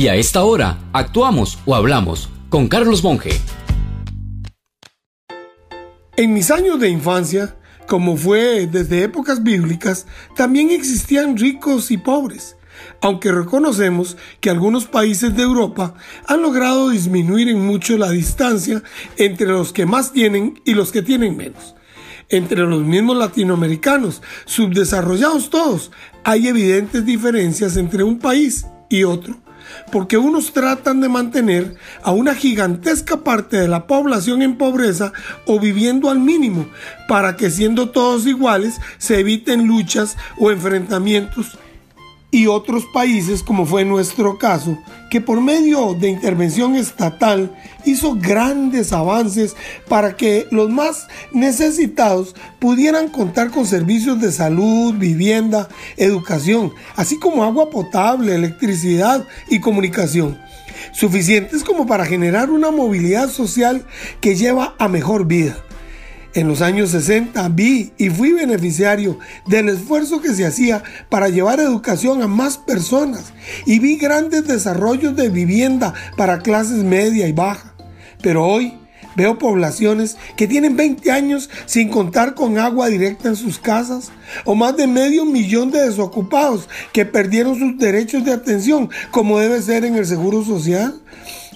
Y a esta hora, actuamos o hablamos con Carlos Monge. En mis años de infancia, como fue desde épocas bíblicas, también existían ricos y pobres, aunque reconocemos que algunos países de Europa han logrado disminuir en mucho la distancia entre los que más tienen y los que tienen menos. Entre los mismos latinoamericanos, subdesarrollados todos, hay evidentes diferencias entre un país y otro porque unos tratan de mantener a una gigantesca parte de la población en pobreza o viviendo al mínimo, para que siendo todos iguales se eviten luchas o enfrentamientos y otros países, como fue nuestro caso, que por medio de intervención estatal hizo grandes avances para que los más necesitados pudieran contar con servicios de salud, vivienda, educación, así como agua potable, electricidad y comunicación, suficientes como para generar una movilidad social que lleva a mejor vida. En los años 60 vi y fui beneficiario del esfuerzo que se hacía para llevar educación a más personas y vi grandes desarrollos de vivienda para clases media y baja. Pero hoy veo poblaciones que tienen 20 años sin contar con agua directa en sus casas o más de medio millón de desocupados que perdieron sus derechos de atención como debe ser en el Seguro Social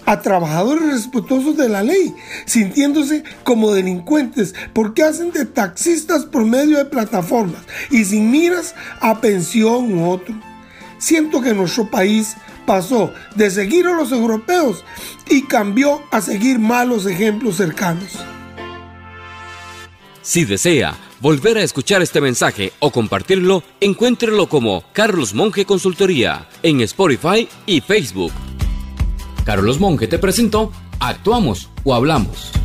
a trabajadores respetuosos de la ley, sintiéndose como delincuentes porque hacen de taxistas por medio de plataformas y sin miras a pensión u otro. Siento que nuestro país pasó de seguir a los europeos y cambió a seguir malos ejemplos cercanos. Si desea volver a escuchar este mensaje o compartirlo, encuéntrelo como Carlos Monge Consultoría en Spotify y Facebook. Carlos Monge te presentó Actuamos o Hablamos.